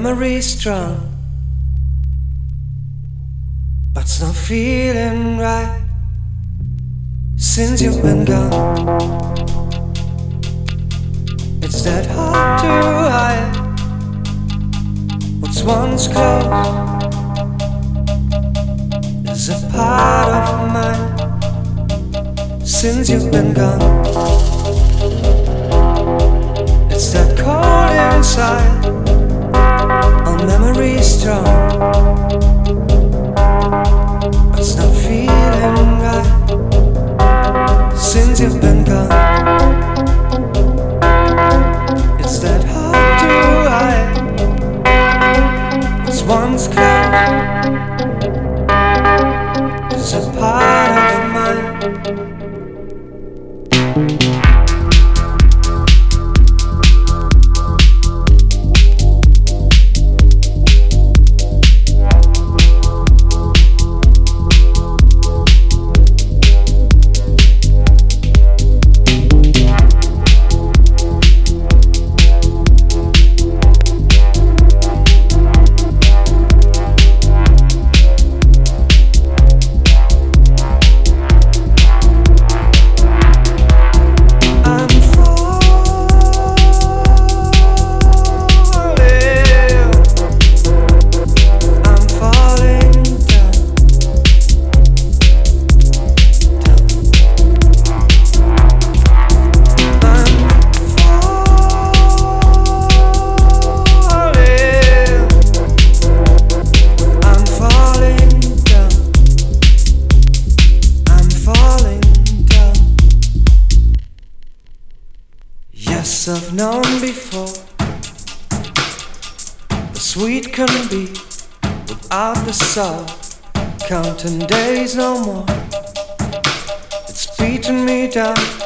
memory strong, but it's not feeling right since you've been gone. It's that hard to hide what's once close Is a part of mine since you've been gone. It's that cold inside memory strong. no more. It's beating me down.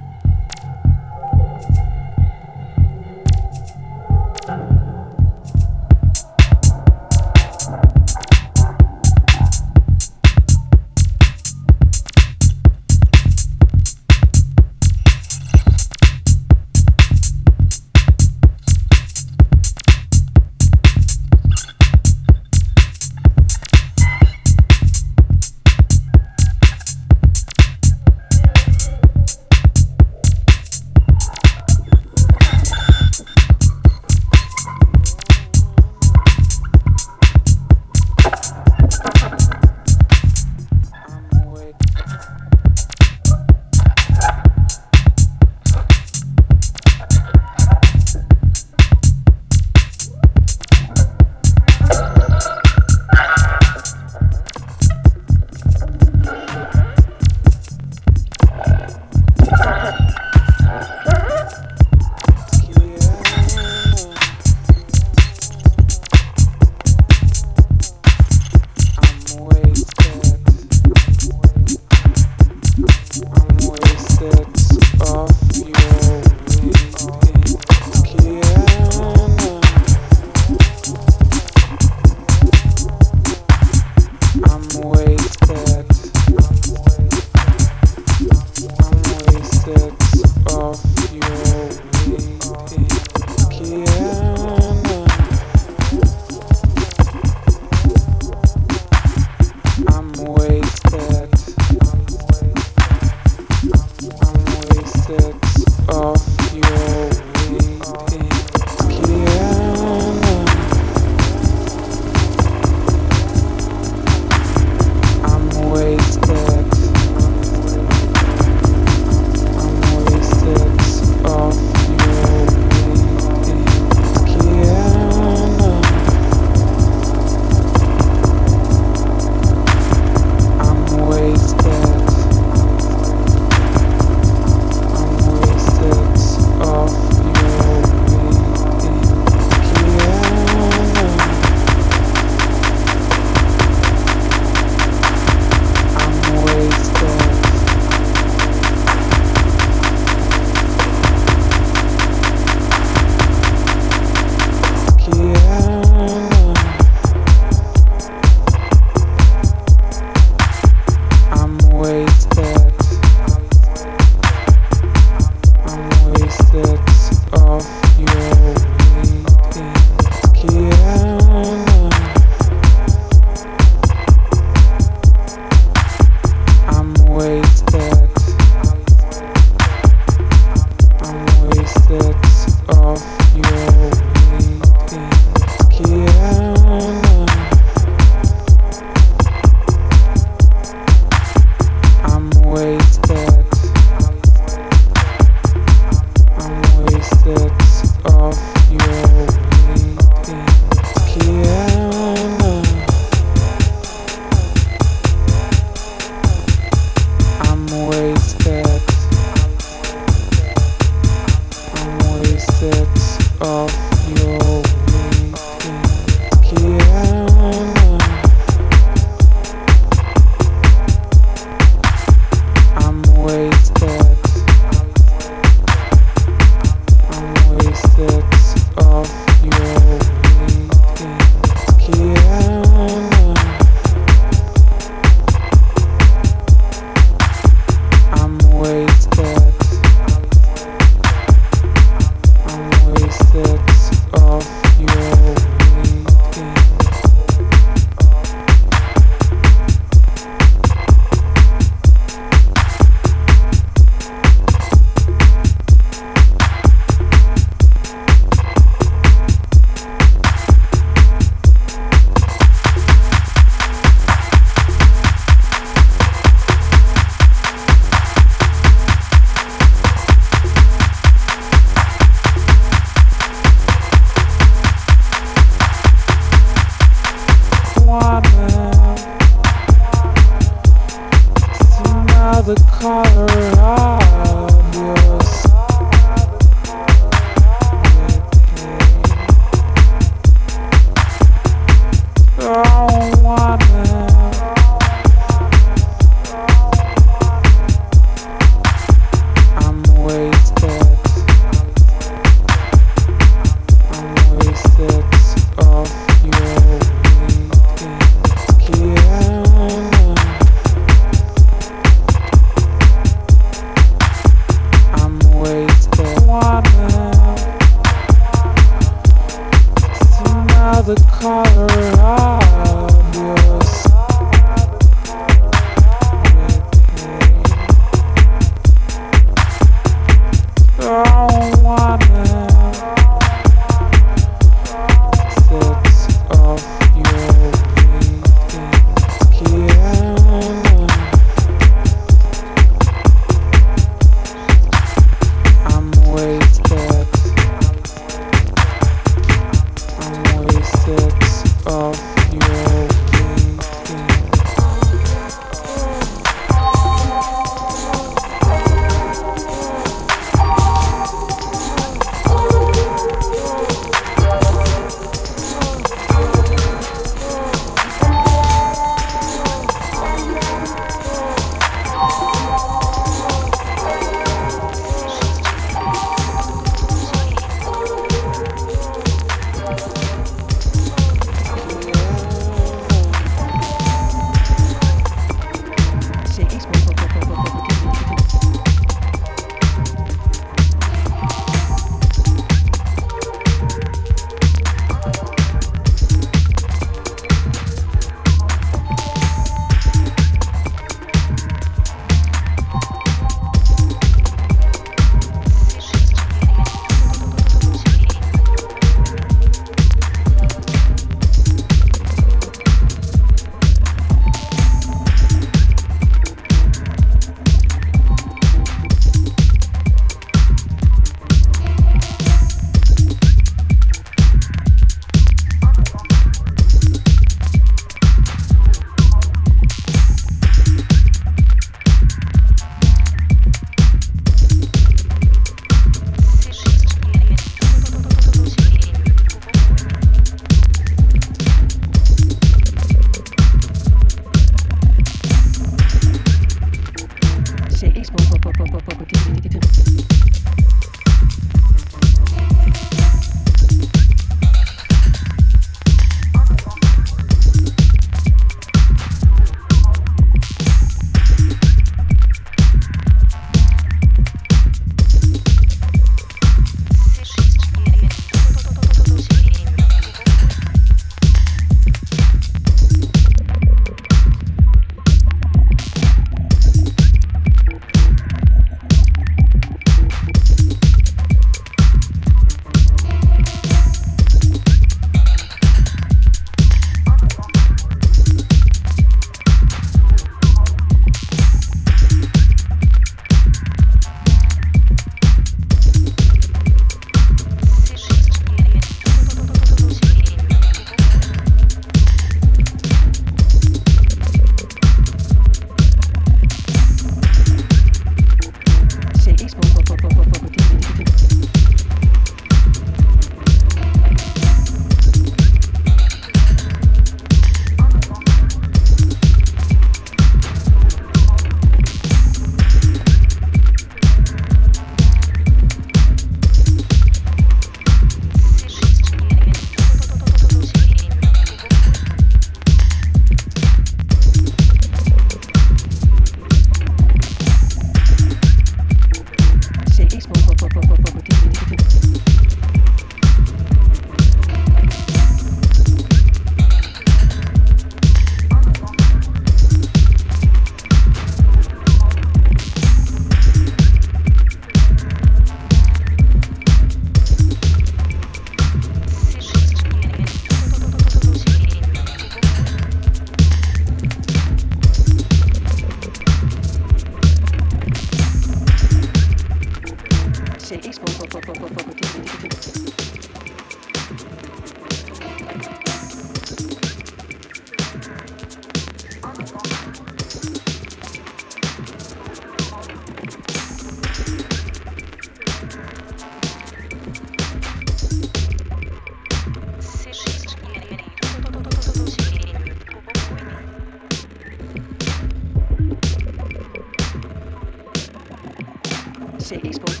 Esports.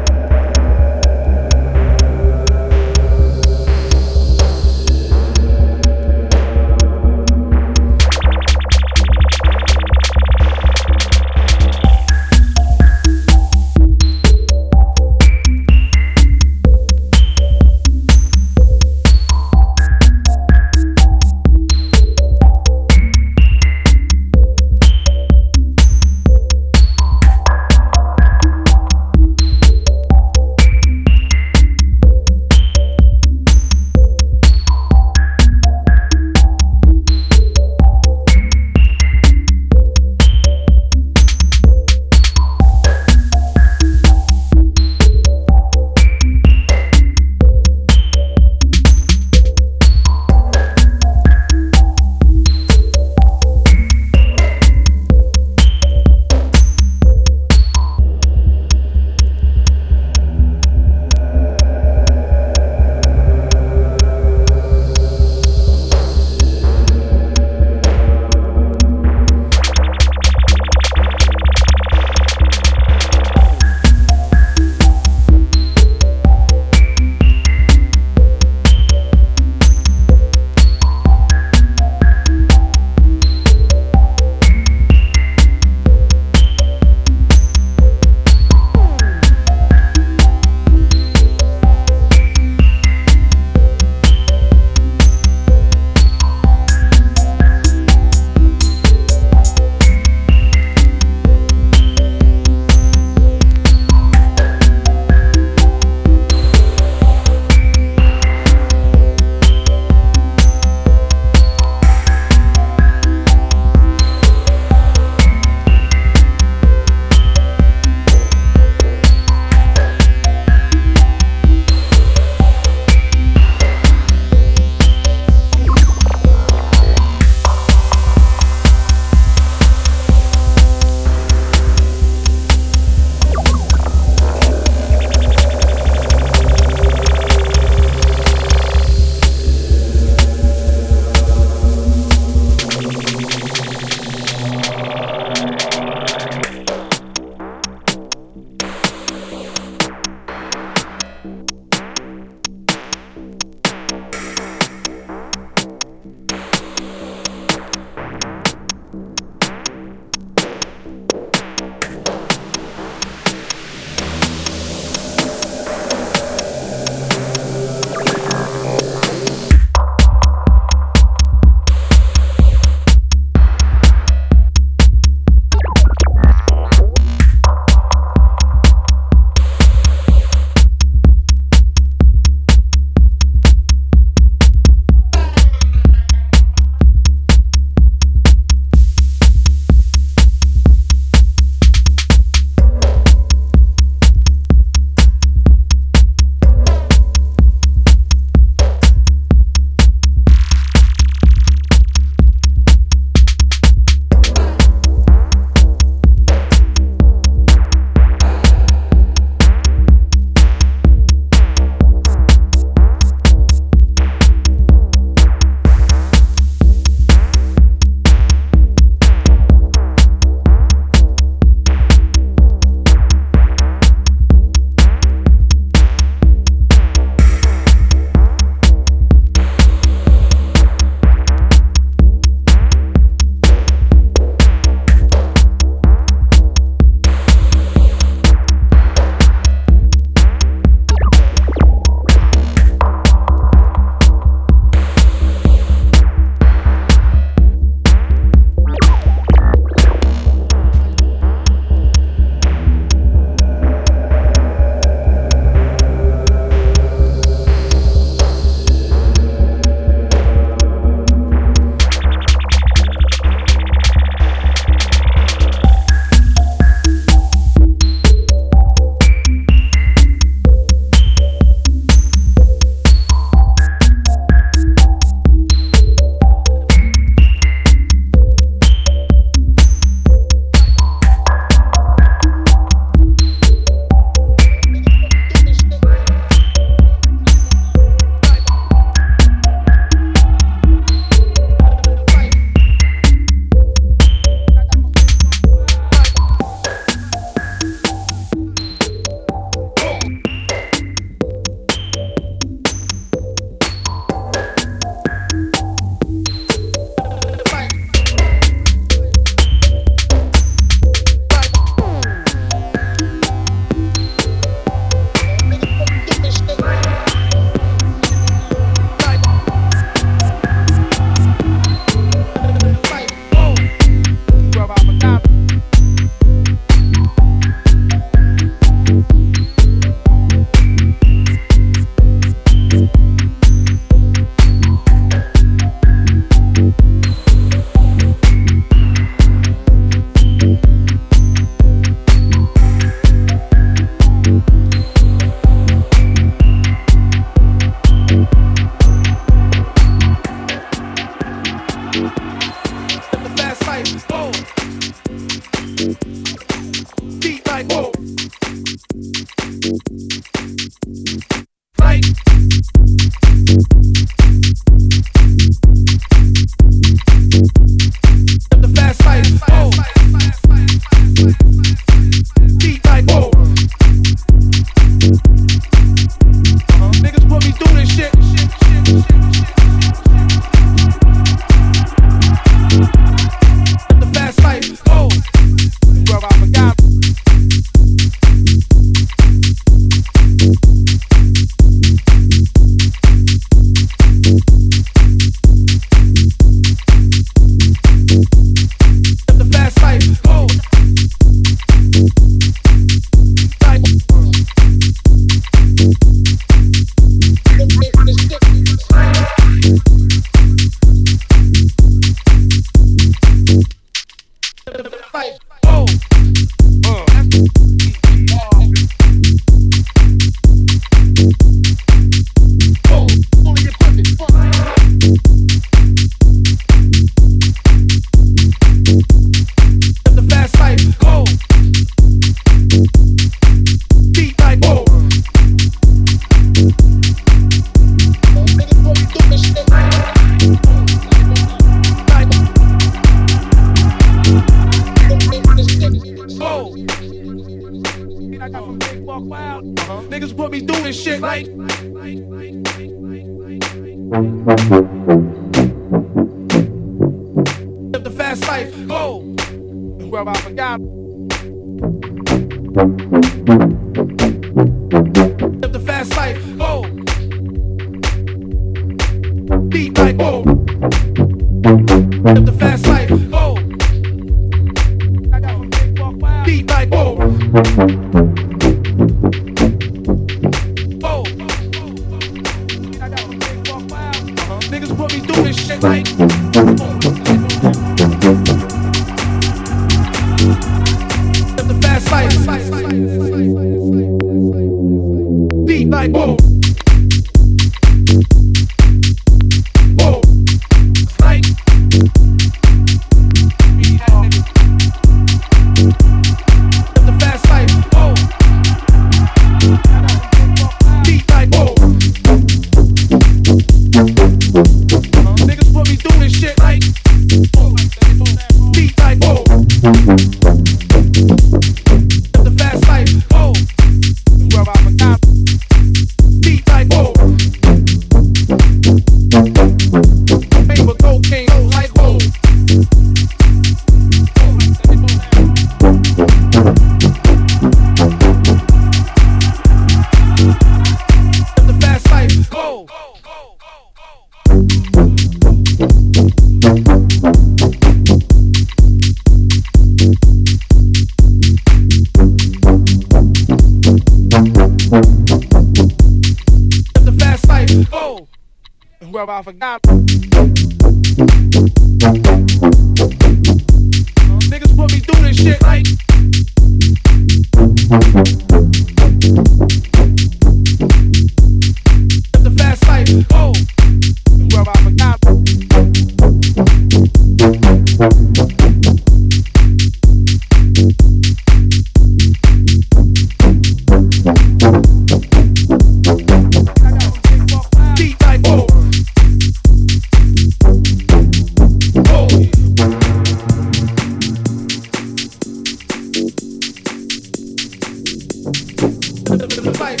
to the fight.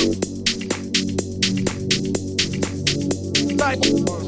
Life.